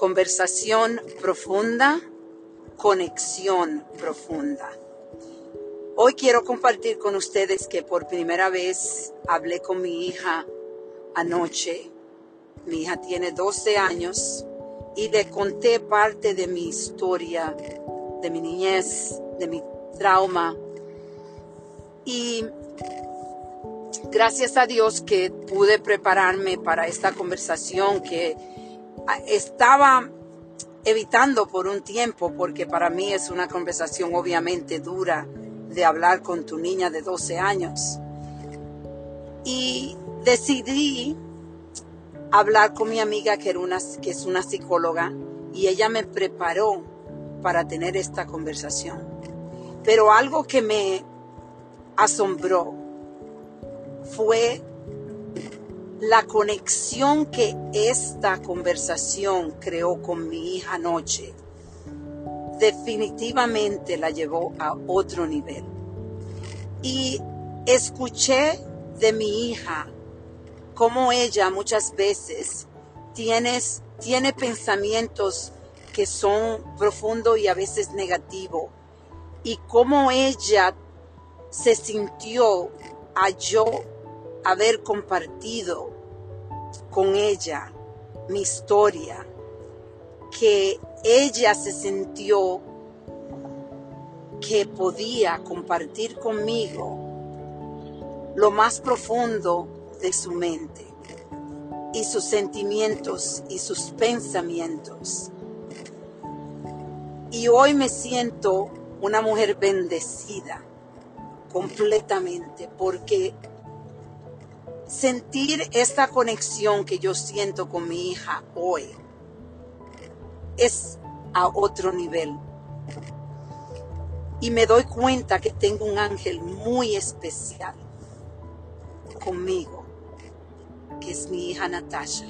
Conversación profunda, conexión profunda. Hoy quiero compartir con ustedes que por primera vez hablé con mi hija anoche. Mi hija tiene 12 años y le conté parte de mi historia, de mi niñez, de mi trauma. Y gracias a Dios que pude prepararme para esta conversación que estaba evitando por un tiempo, porque para mí es una conversación obviamente dura de hablar con tu niña de 12 años. Y decidí hablar con mi amiga que, era una, que es una psicóloga y ella me preparó para tener esta conversación. Pero algo que me asombró fue la conexión que esta conversación creó con mi hija anoche definitivamente la llevó a otro nivel. Y escuché de mi hija cómo ella muchas veces tiene pensamientos que son profundos y a veces negativos. Y cómo ella se sintió a yo haber compartido con ella mi historia, que ella se sintió que podía compartir conmigo lo más profundo de su mente y sus sentimientos y sus pensamientos. Y hoy me siento una mujer bendecida completamente porque sentir esta conexión que yo siento con mi hija hoy es a otro nivel. Y me doy cuenta que tengo un ángel muy especial conmigo, que es mi hija Natasha.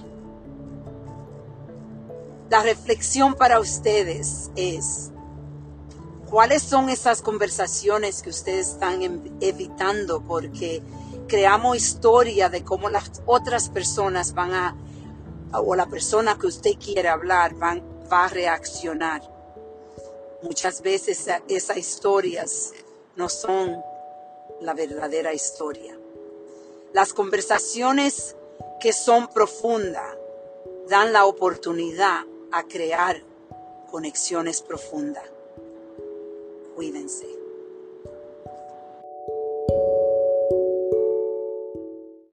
La reflexión para ustedes es, ¿cuáles son esas conversaciones que ustedes están evitando porque creamos historia de cómo las otras personas van a, o la persona que usted quiere hablar, va a reaccionar? Muchas veces esas historias no son la verdadera historia. Las conversaciones que son profundas dan la oportunidad a crear conexiones profundas. Cuídense.